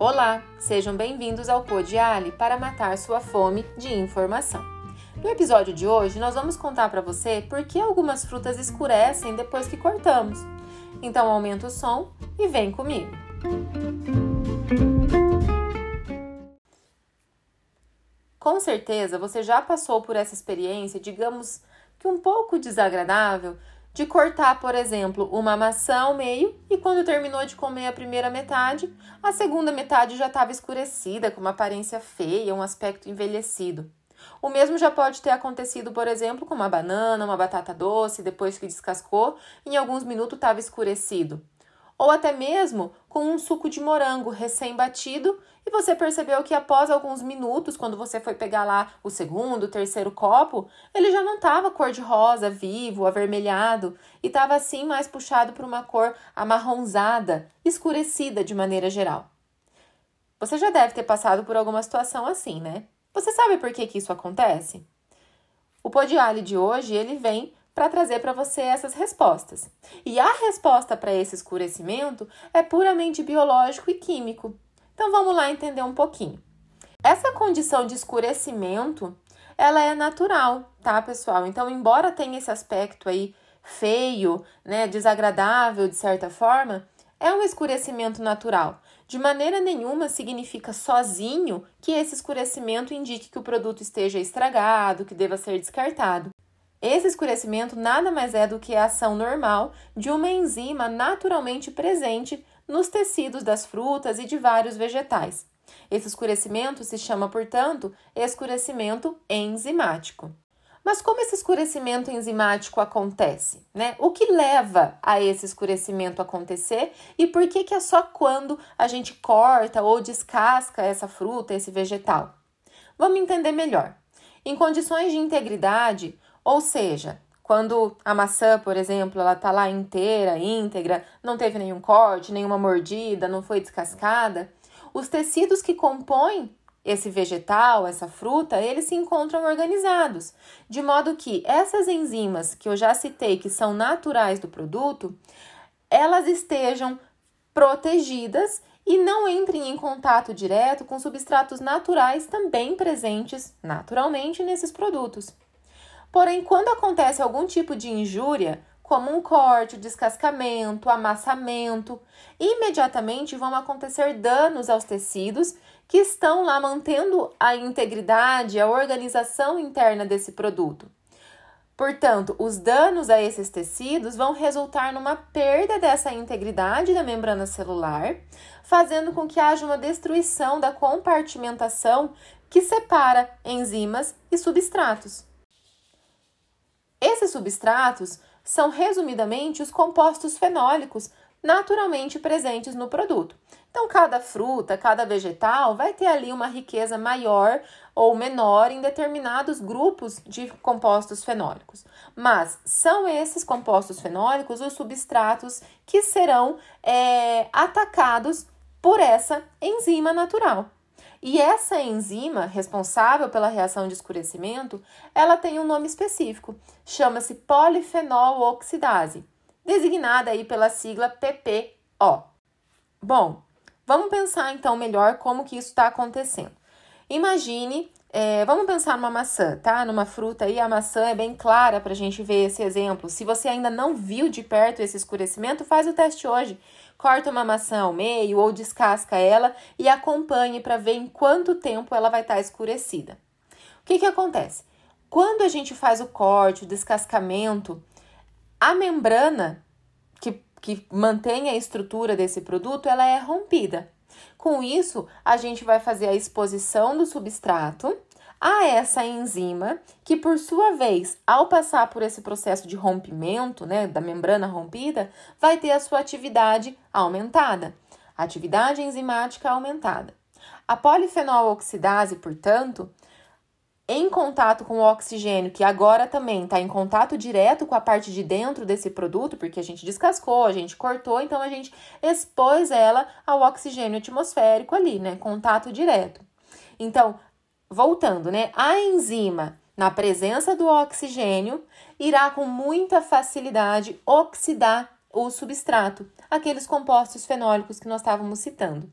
Olá, sejam bem-vindos ao Podiali para matar sua fome de informação. No episódio de hoje, nós vamos contar para você por que algumas frutas escurecem depois que cortamos. Então, aumenta o som e vem comigo. Com certeza você já passou por essa experiência, digamos que um pouco desagradável, de cortar, por exemplo, uma maçã ao meio e quando terminou de comer a primeira metade, a segunda metade já estava escurecida, com uma aparência feia, um aspecto envelhecido. O mesmo já pode ter acontecido, por exemplo, com uma banana, uma batata doce, depois que descascou, em alguns minutos estava escurecido ou até mesmo com um suco de morango recém-batido e você percebeu que após alguns minutos, quando você foi pegar lá o segundo, o terceiro copo, ele já não estava cor de rosa, vivo, avermelhado e estava assim mais puxado para uma cor amarronzada, escurecida de maneira geral. Você já deve ter passado por alguma situação assim, né? Você sabe por que, que isso acontece? O Podiali de hoje ele vem para trazer para você essas respostas. E a resposta para esse escurecimento é puramente biológico e químico. Então vamos lá entender um pouquinho. Essa condição de escurecimento, ela é natural, tá, pessoal? Então, embora tenha esse aspecto aí feio, né, desagradável de certa forma, é um escurecimento natural. De maneira nenhuma significa sozinho que esse escurecimento indique que o produto esteja estragado, que deva ser descartado. Esse escurecimento nada mais é do que a ação normal de uma enzima naturalmente presente nos tecidos das frutas e de vários vegetais. Esse escurecimento se chama, portanto, escurecimento enzimático. Mas como esse escurecimento enzimático acontece? Né? O que leva a esse escurecimento acontecer e por que, que é só quando a gente corta ou descasca essa fruta, esse vegetal? Vamos entender melhor. Em condições de integridade, ou seja, quando a maçã, por exemplo, ela tá lá inteira, íntegra, não teve nenhum corte, nenhuma mordida, não foi descascada, os tecidos que compõem esse vegetal, essa fruta, eles se encontram organizados, de modo que essas enzimas que eu já citei, que são naturais do produto, elas estejam protegidas e não entrem em contato direto com substratos naturais também presentes naturalmente nesses produtos. Porém, quando acontece algum tipo de injúria, como um corte, descascamento, amassamento, imediatamente vão acontecer danos aos tecidos que estão lá mantendo a integridade, a organização interna desse produto. Portanto, os danos a esses tecidos vão resultar numa perda dessa integridade da membrana celular, fazendo com que haja uma destruição da compartimentação que separa enzimas e substratos. Esses substratos são, resumidamente, os compostos fenólicos naturalmente presentes no produto. Então, cada fruta, cada vegetal vai ter ali uma riqueza maior ou menor em determinados grupos de compostos fenólicos. Mas são esses compostos fenólicos os substratos que serão é, atacados por essa enzima natural. E essa enzima responsável pela reação de escurecimento, ela tem um nome específico, chama-se polifenol oxidase, designada aí pela sigla PPO. Bom, vamos pensar então melhor como que isso está acontecendo. Imagine, é, vamos pensar numa maçã, tá? Numa fruta aí, a maçã é bem clara para a gente ver esse exemplo. Se você ainda não viu de perto esse escurecimento, faz o teste hoje corta uma maçã ao meio ou descasca ela e acompanhe para ver em quanto tempo ela vai estar tá escurecida. O que, que acontece? Quando a gente faz o corte, o descascamento, a membrana que, que mantém a estrutura desse produto, ela é rompida. Com isso, a gente vai fazer a exposição do substrato a essa enzima, que por sua vez, ao passar por esse processo de rompimento, né, da membrana rompida, vai ter a sua atividade aumentada. Atividade enzimática aumentada. A polifenol oxidase, portanto, em contato com o oxigênio, que agora também está em contato direto com a parte de dentro desse produto, porque a gente descascou, a gente cortou, então a gente expôs ela ao oxigênio atmosférico ali, né? Contato direto. Então, voltando, né? A enzima, na presença do oxigênio, irá com muita facilidade oxidar o substrato, aqueles compostos fenólicos que nós estávamos citando.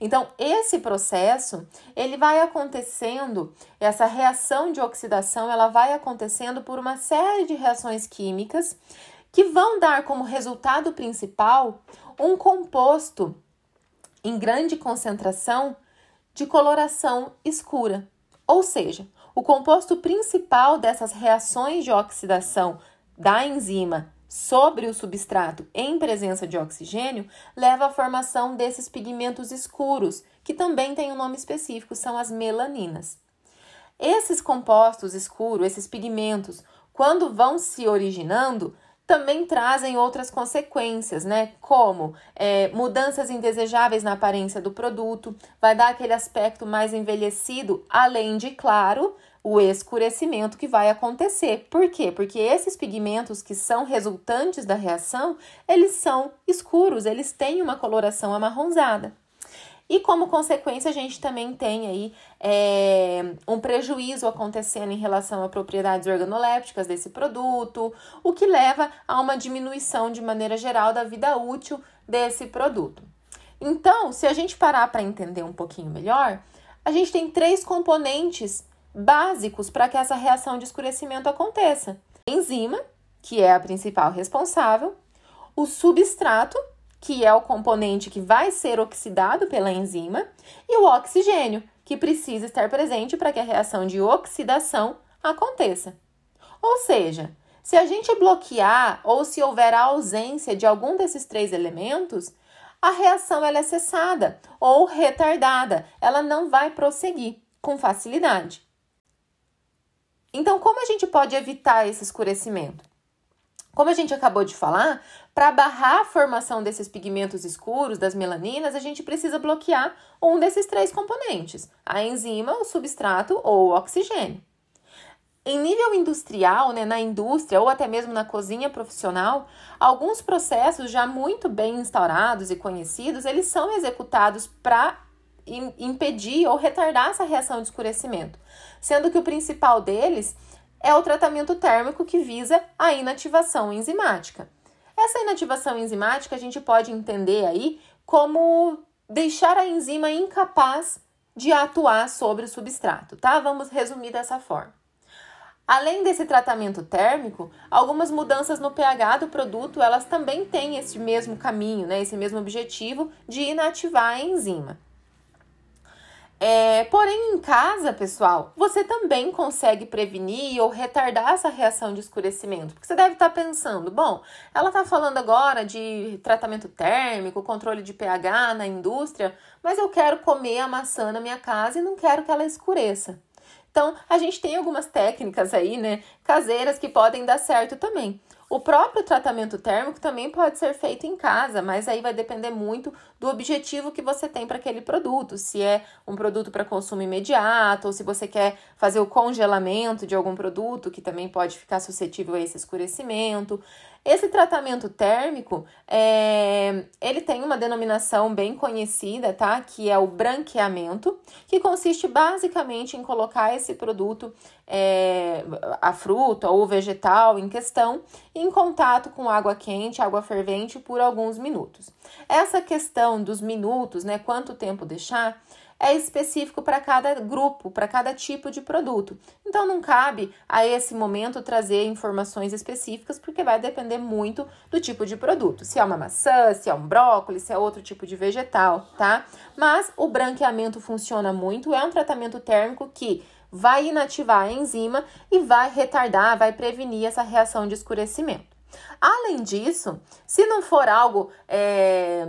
Então, esse processo, ele vai acontecendo, essa reação de oxidação, ela vai acontecendo por uma série de reações químicas que vão dar como resultado principal um composto em grande concentração de coloração escura. Ou seja, o composto principal dessas reações de oxidação da enzima sobre o substrato em presença de oxigênio leva à formação desses pigmentos escuros, que também têm um nome específico, são as melaninas. Esses compostos escuros, esses pigmentos, quando vão se originando, também trazem outras consequências, né? Como é, mudanças indesejáveis na aparência do produto, vai dar aquele aspecto mais envelhecido, além de, claro, o escurecimento que vai acontecer. Por quê? Porque esses pigmentos que são resultantes da reação, eles são escuros, eles têm uma coloração amarronzada. E como consequência, a gente também tem aí é, um prejuízo acontecendo em relação a propriedades organolépticas desse produto, o que leva a uma diminuição de maneira geral da vida útil desse produto. Então, se a gente parar para entender um pouquinho melhor, a gente tem três componentes básicos para que essa reação de escurecimento aconteça: a enzima, que é a principal responsável, o substrato, que é o componente que vai ser oxidado pela enzima, e o oxigênio, que precisa estar presente para que a reação de oxidação aconteça. Ou seja, se a gente bloquear ou se houver a ausência de algum desses três elementos, a reação ela é cessada ou retardada, ela não vai prosseguir com facilidade. Então, como a gente pode evitar esse escurecimento? Como a gente acabou de falar, para barrar a formação desses pigmentos escuros, das melaninas, a gente precisa bloquear um desses três componentes: a enzima, o substrato ou o oxigênio. Em nível industrial, né, na indústria ou até mesmo na cozinha profissional, alguns processos já muito bem instaurados e conhecidos, eles são executados para impedir ou retardar essa reação de escurecimento, sendo que o principal deles é o tratamento térmico que visa a inativação enzimática. Essa inativação enzimática a gente pode entender aí como deixar a enzima incapaz de atuar sobre o substrato, tá? Vamos resumir dessa forma. Além desse tratamento térmico, algumas mudanças no pH do produto, elas também têm esse mesmo caminho, né, esse mesmo objetivo de inativar a enzima. É, porém, casa, pessoal, você também consegue prevenir ou retardar essa reação de escurecimento. Porque você deve estar pensando, bom, ela está falando agora de tratamento térmico, controle de pH na indústria, mas eu quero comer a maçã na minha casa e não quero que ela escureça. Então, a gente tem algumas técnicas aí, né, caseiras que podem dar certo também. O próprio tratamento térmico também pode ser feito em casa, mas aí vai depender muito do objetivo que você tem para aquele produto. Se é um produto para consumo imediato, ou se você quer fazer o congelamento de algum produto, que também pode ficar suscetível a esse escurecimento. Esse tratamento térmico, é, ele tem uma denominação bem conhecida, tá? Que é o branqueamento, que consiste basicamente em colocar esse produto, é, a fruta ou o vegetal em questão, em contato com água quente, água fervente por alguns minutos. Essa questão dos minutos, né? Quanto tempo deixar, é específico para cada grupo, para cada tipo de produto. Então não cabe a esse momento trazer informações específicas, porque vai depender muito do tipo de produto. Se é uma maçã, se é um brócolis, se é outro tipo de vegetal, tá? Mas o branqueamento funciona muito, é um tratamento térmico que vai inativar a enzima e vai retardar, vai prevenir essa reação de escurecimento. Além disso, se não for algo é,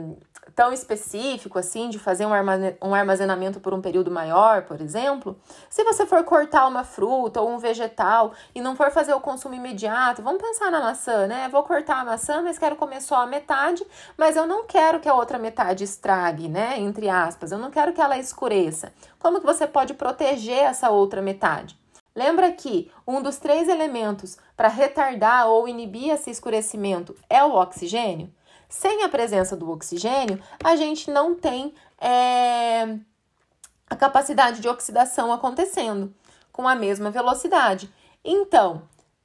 tão específico assim, de fazer um armazenamento por um período maior, por exemplo, se você for cortar uma fruta ou um vegetal e não for fazer o consumo imediato, vamos pensar na maçã, né? Vou cortar a maçã, mas quero comer só a metade, mas eu não quero que a outra metade estrague, né? Entre aspas, eu não quero que ela escureça. Como que você pode proteger essa outra metade? Lembra que um dos três elementos para retardar ou inibir esse escurecimento é o oxigênio? Sem a presença do oxigênio, a gente não tem é, a capacidade de oxidação acontecendo com a mesma velocidade. Então,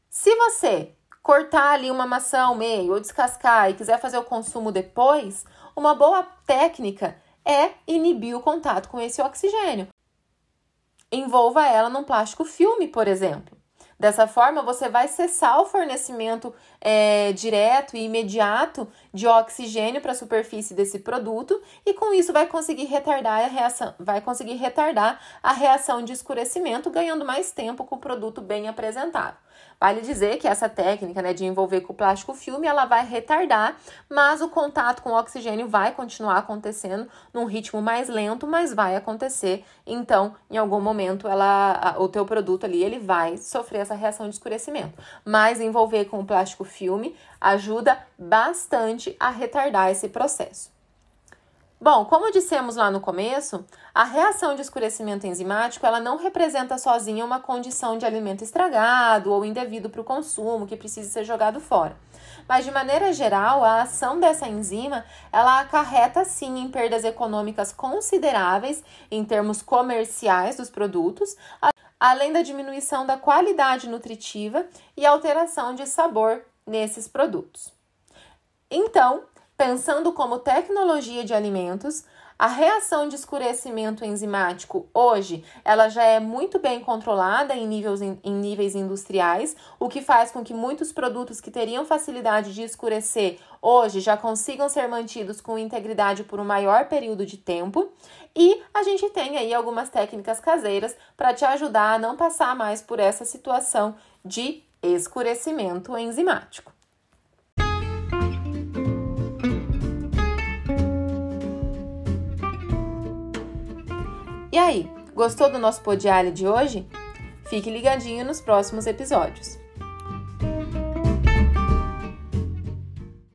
se você cortar ali uma maçã ao meio ou descascar e quiser fazer o consumo depois, uma boa técnica é inibir o contato com esse oxigênio. Envolva ela num plástico filme, por exemplo. Dessa forma, você vai cessar o fornecimento é, direto e imediato de oxigênio para a superfície desse produto e com isso vai conseguir retardar a reação, vai conseguir retardar a reação de escurecimento, ganhando mais tempo com o produto bem apresentado. Vale dizer que essa técnica né, de envolver com o plástico filme ela vai retardar, mas o contato com o oxigênio vai continuar acontecendo num ritmo mais lento, mas vai acontecer. Então, em algum momento, ela, o teu produto ali ele vai sofrer essa reação de escurecimento. Mas envolver com o plástico filme ajuda bastante a retardar esse processo. Bom, como dissemos lá no começo, a reação de escurecimento enzimático ela não representa sozinha uma condição de alimento estragado ou indevido para o consumo que precisa ser jogado fora. Mas de maneira geral, a ação dessa enzima ela acarreta sim em perdas econômicas consideráveis em termos comerciais dos produtos, além da diminuição da qualidade nutritiva e alteração de sabor nesses produtos. Então, Pensando como tecnologia de alimentos, a reação de escurecimento enzimático hoje, ela já é muito bem controlada em níveis, em níveis industriais, o que faz com que muitos produtos que teriam facilidade de escurecer hoje já consigam ser mantidos com integridade por um maior período de tempo. E a gente tem aí algumas técnicas caseiras para te ajudar a não passar mais por essa situação de escurecimento enzimático. E aí, gostou do nosso podiário de hoje? Fique ligadinho nos próximos episódios.